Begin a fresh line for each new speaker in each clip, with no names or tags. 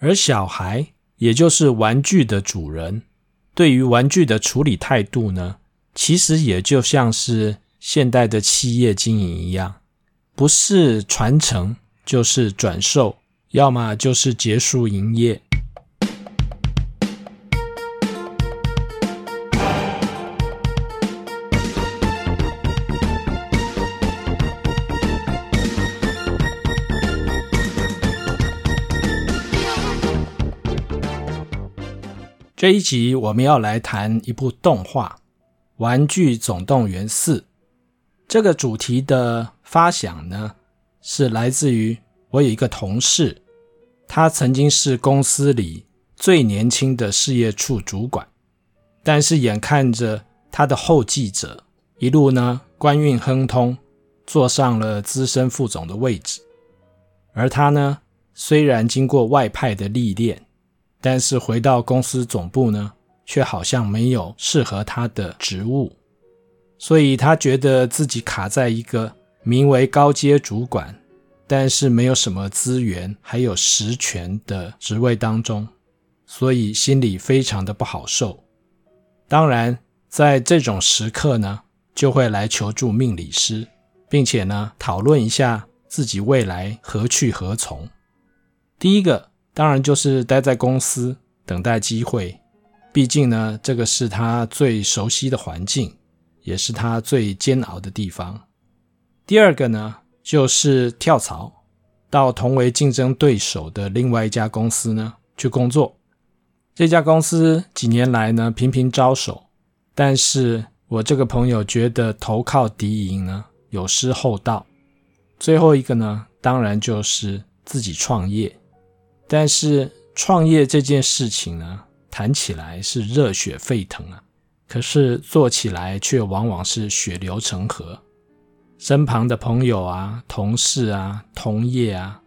而小孩，也就是玩具的主人，对于玩具的处理态度呢，其实也就像是现代的企业经营一样，不是传承就是转售，要么就是结束营业。这一集我们要来谈一部动画《玩具总动员4》。这个主题的发想呢，是来自于我有一个同事，他曾经是公司里最年轻的事业处主管，但是眼看着他的后继者一路呢官运亨通，坐上了资深副总的位置，而他呢虽然经过外派的历练。但是回到公司总部呢，却好像没有适合他的职务，所以他觉得自己卡在一个名为高阶主管，但是没有什么资源还有实权的职位当中，所以心里非常的不好受。当然，在这种时刻呢，就会来求助命理师，并且呢，讨论一下自己未来何去何从。第一个。当然就是待在公司等待机会，毕竟呢，这个是他最熟悉的环境，也是他最煎熬的地方。第二个呢，就是跳槽到同为竞争对手的另外一家公司呢去工作。这家公司几年来呢频频招手，但是我这个朋友觉得投靠敌营呢有失厚道。最后一个呢，当然就是自己创业。但是创业这件事情呢，谈起来是热血沸腾啊，可是做起来却往往是血流成河。身旁的朋友啊、同事啊、同业啊，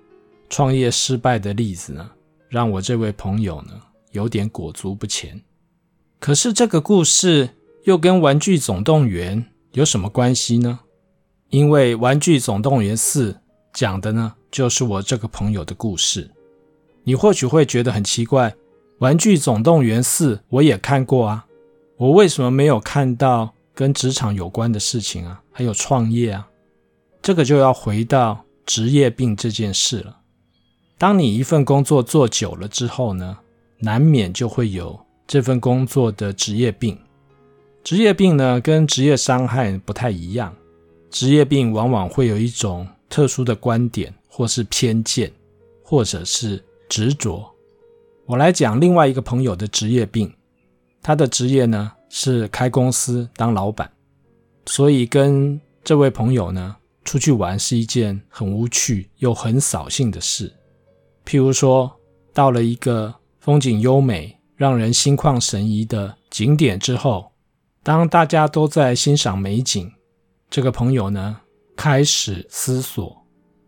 创业失败的例子呢，让我这位朋友呢有点裹足不前。可是这个故事又跟《玩具总动员》有什么关系呢？因为《玩具总动员4》讲的呢，就是我这个朋友的故事。你或许会觉得很奇怪，《玩具总动员4》我也看过啊，我为什么没有看到跟职场有关的事情啊？还有创业啊？这个就要回到职业病这件事了。当你一份工作做久了之后呢，难免就会有这份工作的职业病。职业病呢，跟职业伤害不太一样。职业病往往会有一种特殊的观点，或是偏见，或者是。执着，我来讲另外一个朋友的职业病。他的职业呢是开公司当老板，所以跟这位朋友呢出去玩是一件很无趣又很扫兴的事。譬如说，到了一个风景优美、让人心旷神怡的景点之后，当大家都在欣赏美景，这个朋友呢开始思索：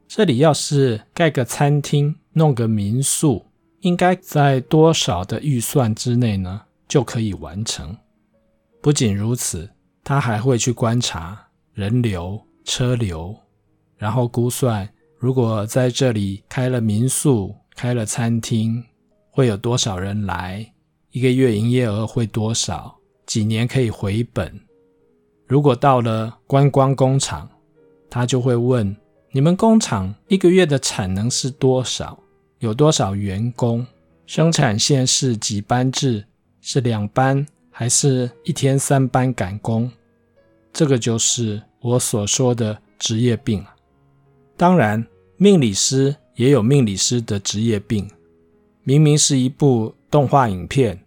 这里要是盖个餐厅。弄个民宿，应该在多少的预算之内呢？就可以完成。不仅如此，他还会去观察人流、车流，然后估算如果在这里开了民宿、开了餐厅，会有多少人来，一个月营业额会多少，几年可以回本。如果到了观光工厂，他就会问：你们工厂一个月的产能是多少？有多少员工？生产线是几班制？是两班还是一天三班赶工？这个就是我所说的职业病。当然，命理师也有命理师的职业病。明明是一部动画影片，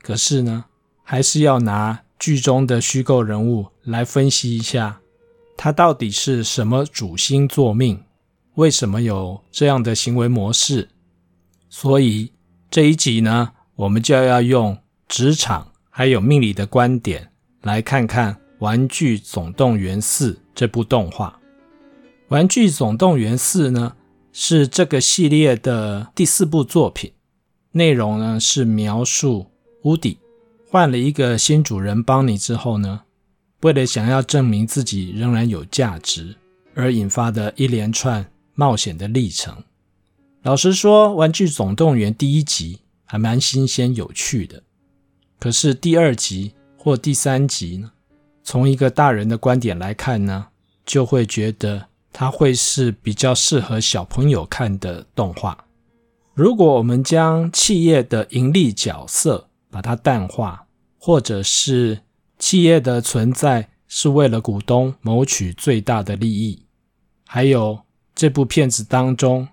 可是呢，还是要拿剧中的虚构人物来分析一下，他到底是什么主星坐命？为什么有这样的行为模式？所以这一集呢，我们就要用职场还有命理的观点来看看《玩具总动员4》这部动画。《玩具总动员4》呢，是这个系列的第四部作品，内容呢是描述乌迪换了一个新主人邦尼之后呢，为了想要证明自己仍然有价值而引发的一连串冒险的历程。老实说，《玩具总动员》第一集还蛮新鲜有趣的，可是第二集或第三集呢，从一个大人的观点来看呢，就会觉得它会是比较适合小朋友看的动画。如果我们将企业的盈利角色把它淡化，或者是企业的存在是为了股东谋取最大的利益，还有这部片子当中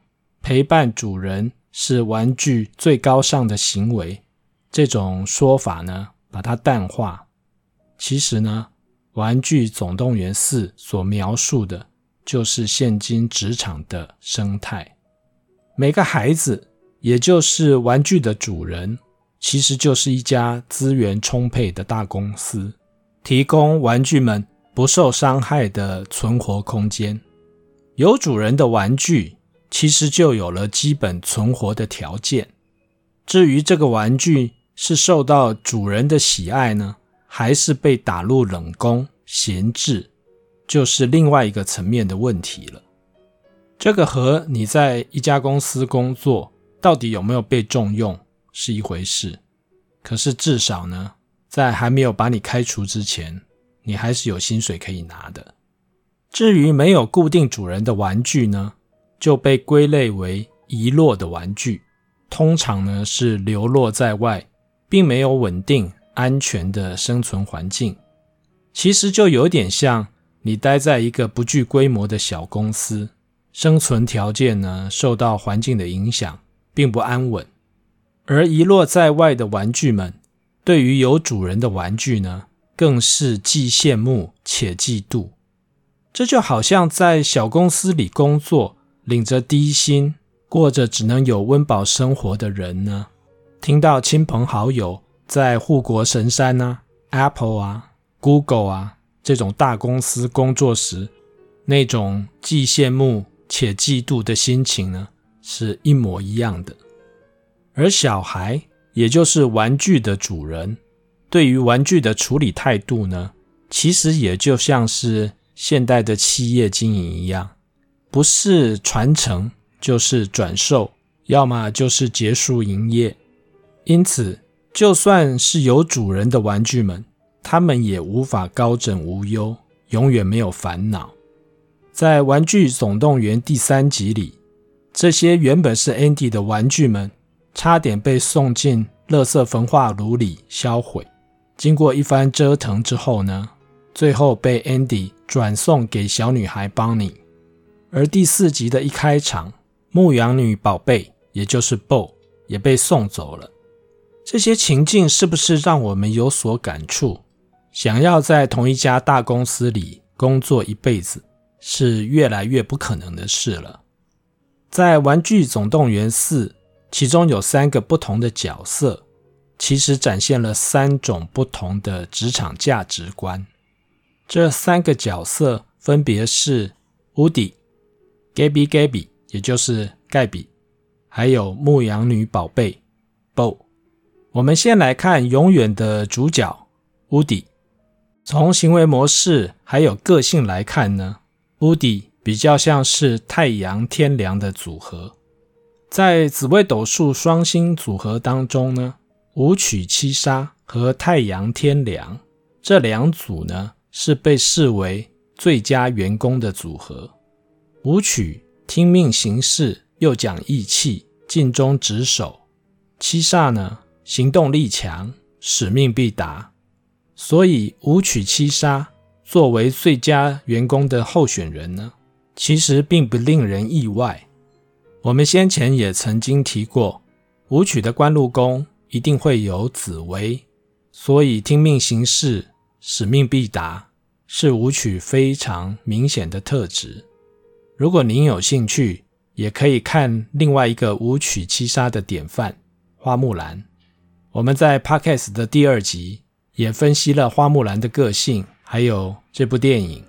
陪伴主人是玩具最高尚的行为，这种说法呢，把它淡化，其实呢，《玩具总动员四》所描述的就是现今职场的生态，每个孩子。也就是玩具的主人，其实就是一家资源充沛的大公司，提供玩具们不受伤害的存活空间。有主人的玩具，其实就有了基本存活的条件。至于这个玩具是受到主人的喜爱呢，还是被打入冷宫闲置，就是另外一个层面的问题了。这个和你在一家公司工作，到底有没有被重用是一回事，可是至少呢，在还没有把你开除之前，你还是有薪水可以拿的。至于没有固定主人的玩具呢，就被归类为遗落的玩具，通常呢是流落在外，并没有稳定安全的生存环境。其实就有点像你待在一个不具规模的小公司，生存条件呢受到环境的影响。并不安稳，而遗落在外的玩具们，对于有主人的玩具呢，更是既羡慕且嫉妒。这就好像在小公司里工作，领着低薪，过着只能有温饱生活的人呢，听到亲朋好友在护国神山啊、Apple 啊、Google 啊这种大公司工作时，那种既羡慕且嫉妒的心情呢，是一模一样的，而小孩，也就是玩具的主人，对于玩具的处理态度呢，其实也就像是现代的企业经营一样，不是传承就是转售，要么就是结束营业。因此，就算是有主人的玩具们，他们也无法高枕无忧，永远没有烦恼。在《玩具总动员》第三集里。这些原本是 Andy 的玩具们，差点被送进垃圾焚化炉里销毁。经过一番折腾之后呢，最后被 Andy 转送给小女孩邦妮。而第四集的一开场，牧羊女宝贝，也就是 Bo，也被送走了。这些情境是不是让我们有所感触？想要在同一家大公司里工作一辈子，是越来越不可能的事了。在《玩具总动员四》，其中有三个不同的角色，其实展现了三种不同的职场价值观。这三个角色分别是 Woody、Gaby Gaby，也就是盖比，还有牧羊女宝贝 Bo。我们先来看永远的主角 Woody。从行为模式还有个性来看呢，Woody。比较像是太阳天梁的组合，在紫微斗数双星组合当中呢，武曲七杀和太阳天梁这两组呢是被视为最佳员工的组合。武曲听命行事，又讲义气，尽忠职守；七煞呢行动力强，使命必达。所以武曲七杀作为最佳员工的候选人呢，其实并不令人意外。我们先前也曾经提过，武曲的官禄宫一定会有紫薇，所以听命行事、使命必达是武曲非常明显的特质。如果您有兴趣，也可以看另外一个武曲七杀的典范——花木兰。我们在 Podcast 的第二集也分析了花木兰的个性，还有这部电影。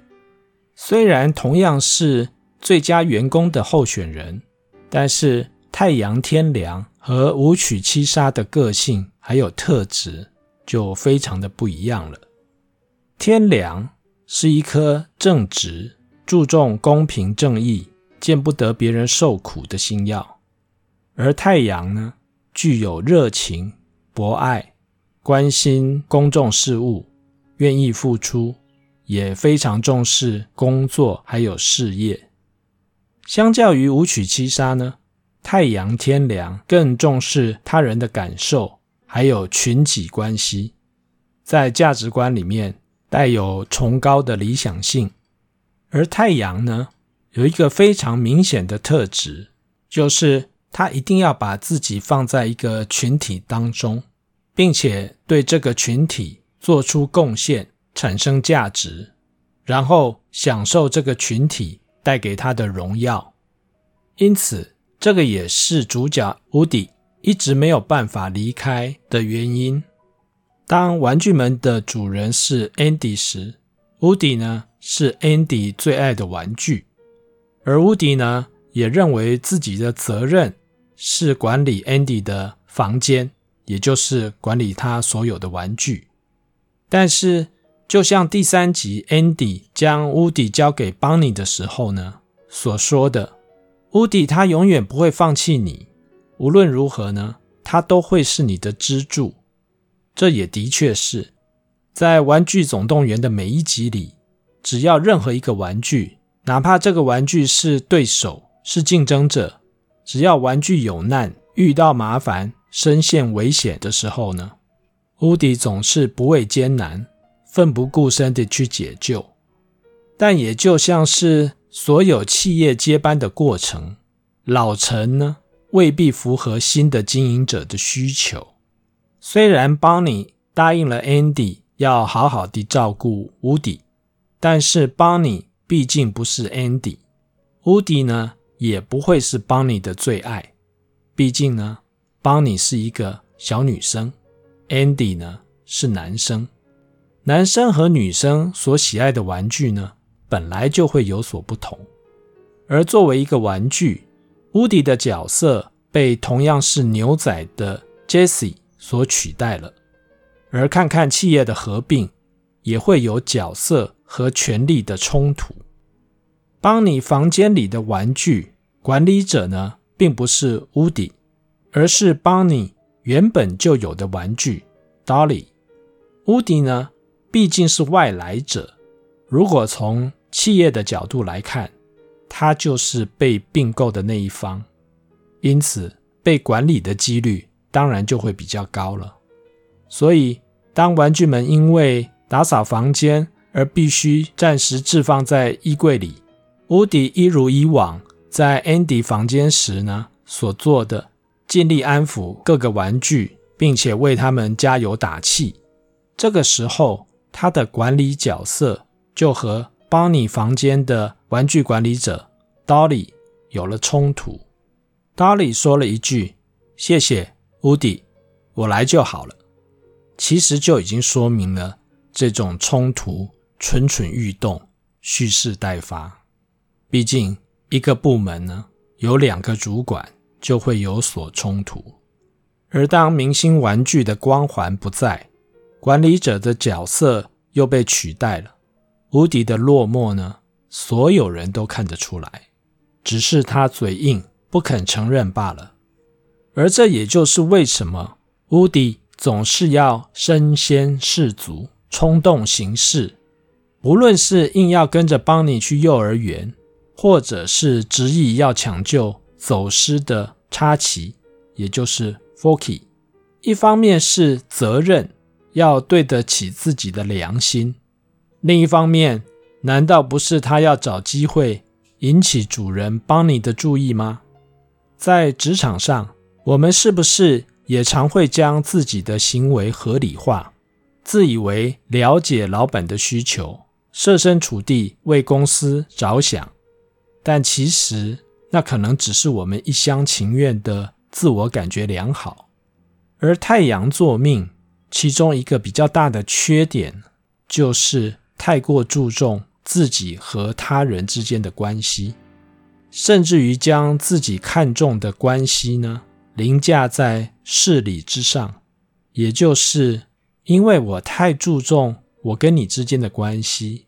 虽然同样是最佳员工的候选人，但是太阳天梁和武曲七杀的个性还有特质就非常的不一样了。天梁是一颗正直、注重公平正义、见不得别人受苦的星曜，而太阳呢，具有热情、博爱、关心公众事务、愿意付出，也非常重视工作还有事业。相较于武曲七杀呢，太阳天梁更重视他人的感受，还有群体关系，在价值观里面带有崇高的理想性。而太阳呢，有一个非常明显的特质，就是他一定要把自己放在一个群体当中，并且对这个群体做出贡献，产生价值，然后享受这个群体带给他的荣耀。因此，这个也是主角乌迪一直没有办法离开的原因。当玩具们的主人是 Andy 时，乌迪呢，是 Andy 最爱的玩具。而乌迪呢，也认为自己的责任是管理 Andy 的房间，也就是管理他所有的玩具。但是，就像第三集 Andy 将乌迪交给邦尼的时候呢，所说的，乌迪他永远不会放弃你，无论如何呢，他都会是你的支柱。这也的确是在《玩具总动员》的每一集里，只要任何一个玩具。哪怕这个玩具是对手，是竞争者，只要玩具有难、遇到麻烦、身陷危险的时候呢，乌迪总是不畏艰难、奋不顾身地去解救。但也就像是所有企业接班的过程，老臣呢未必符合新的经营者的需求。虽然邦尼答应了 Andy 要好好地照顾乌迪，但是邦尼。毕竟不是 Andy，Woody 呢也不会是邦尼的最爱。毕竟呢，邦尼是一个小女生，Andy 呢是男生。男生和女生所喜爱的玩具呢，本来就会有所不同。而作为一个玩具，，Woody 的角色被同样是牛仔的 Jessie 所取代了。而看看企业的合并，也会有角色和权力的冲突。邦尼房间里的玩具管理者呢，并不是乌迪，而是邦尼原本就有的玩具 Dolly。乌迪呢，毕竟是外来者，如果从企业的角度来看，他就是被并购的那一方，因此被管理的几率当然就会比较高了。所以，当玩具们因为打扫房间而必须暂时置放在衣柜里。乌迪一如以往在 Andy 房间时呢，所做的，尽力安抚各个玩具，并且为他们加油打气。这个时候，他的管理角色就和邦尼房间的玩具管理者 Dolly 有了冲突。Dolly 说了一句：“谢谢，乌迪，我来就好了。”其实就已经说明了这种冲突蠢蠢欲动，蓄势待发。毕竟，一个部门呢，有两个主管就会有所冲突。而当明星玩具的光环不在，管理者的角色又被取代了，乌迪的落寞呢，所有人都看得出来，只是他嘴硬不肯承认罢了。而这也就是为什么乌迪总是要身先士卒、冲动行事，无论是硬要跟着邦尼去幼儿园。或者是执意要抢救走失的插旗，也就是 Forky。一方面是责任要对得起自己的良心，另一方面，难道不是他要找机会引起主人邦尼的注意吗？在职场上，我们是不是也常会将自己的行为合理化，自以为了解老板的需求，设身处地为公司着想？但其实，那可能只是我们一厢情愿的自我感觉良好。而太阳坐命，其中一个比较大的缺点，就是太过注重自己和他人之间的关系，甚至于将自己看重的关系呢，凌驾在事理之上。也就是因为我太注重我跟你之间的关系，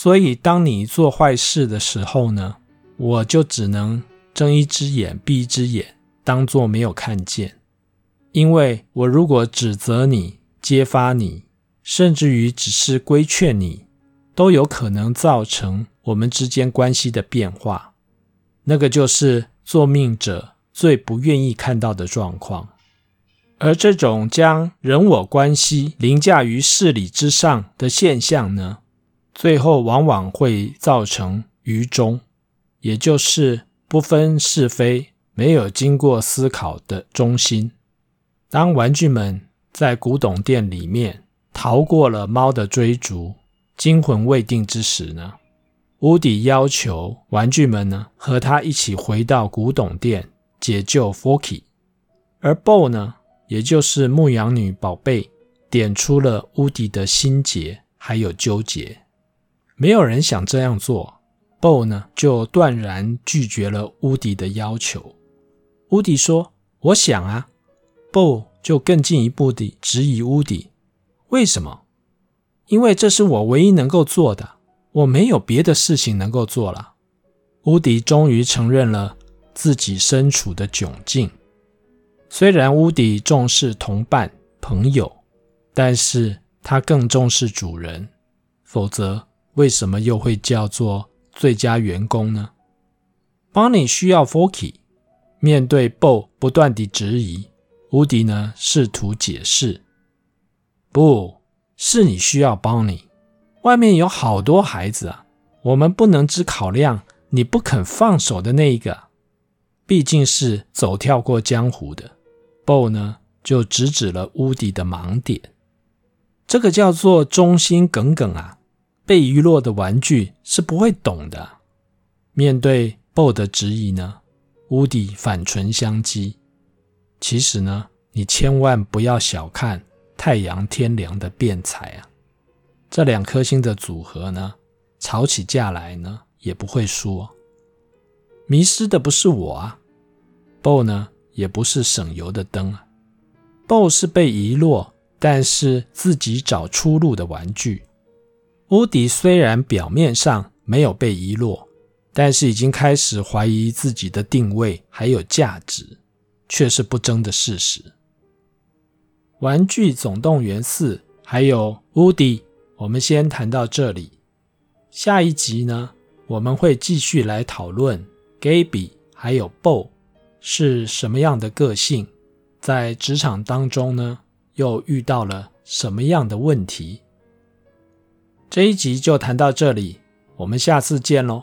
所以当你做坏事的时候呢，我就只能睁一只眼闭一只眼，当作没有看见，因为我如果指责你、揭发你，甚至于只是规劝你，都有可能造成我们之间关系的变化。那个就是作命者最不愿意看到的状况。而这种将人我关系凌驾于事理之上的现象呢，最后往往会造成愚忠，也就是不分是非。没有经过思考的忠心。当玩具们在古董店里面逃过了猫的追逐，惊魂未定之时呢，乌迪要求玩具们呢和他一起回到古董店解救 Forky，而 Bo 呢，也就是牧羊女宝贝，点出了乌迪的心结还有纠结。没有人想这样做，Bo 呢就断然拒绝了乌迪的要求。乌迪说：“我想啊。”Bo 就更进一步地质疑乌迪：“为什么？因为这是我唯一能够做的，我没有别的事情能够做了。”乌迪终于承认了自己身处的窘境。虽然乌迪重视同伴、朋友，但是他更重视主人。否则，为什么又会叫做最佳员工呢？Bonnie 需要 Forky。面对 Bo 不断的质疑，乌迪呢试图解释：“不是你需要 Bonnie，外面有好多孩子啊，我们不能只考量你不肯放手的那一个。毕竟是走跳过江湖的 Bo 呢，就直指了乌迪的盲点。这个叫做忠心耿耿啊，被遗落的玩具是不会懂的。面对 Bo 的质疑呢？”乌迪反唇相讥：“其实呢，你千万不要小看太阳天梁的辩才啊！这两颗星的组合呢，吵起架来呢，也不会输。迷失的不是我啊，Bo 呢，也不是省油的灯啊。Bo 是被遗落，但是自己找出路的玩具。乌迪虽然表面上没有被遗落。”但是已经开始怀疑自己的定位还有价值，却是不争的事实。《玩具总动员四》还有乌迪，我们先谈到这里。下一集呢，我们会继续来讨论 Gabby 还有 Bo 是什么样的个性，在职场当中呢，又遇到了什么样的问题。这一集就谈到这里，我们下次见喽。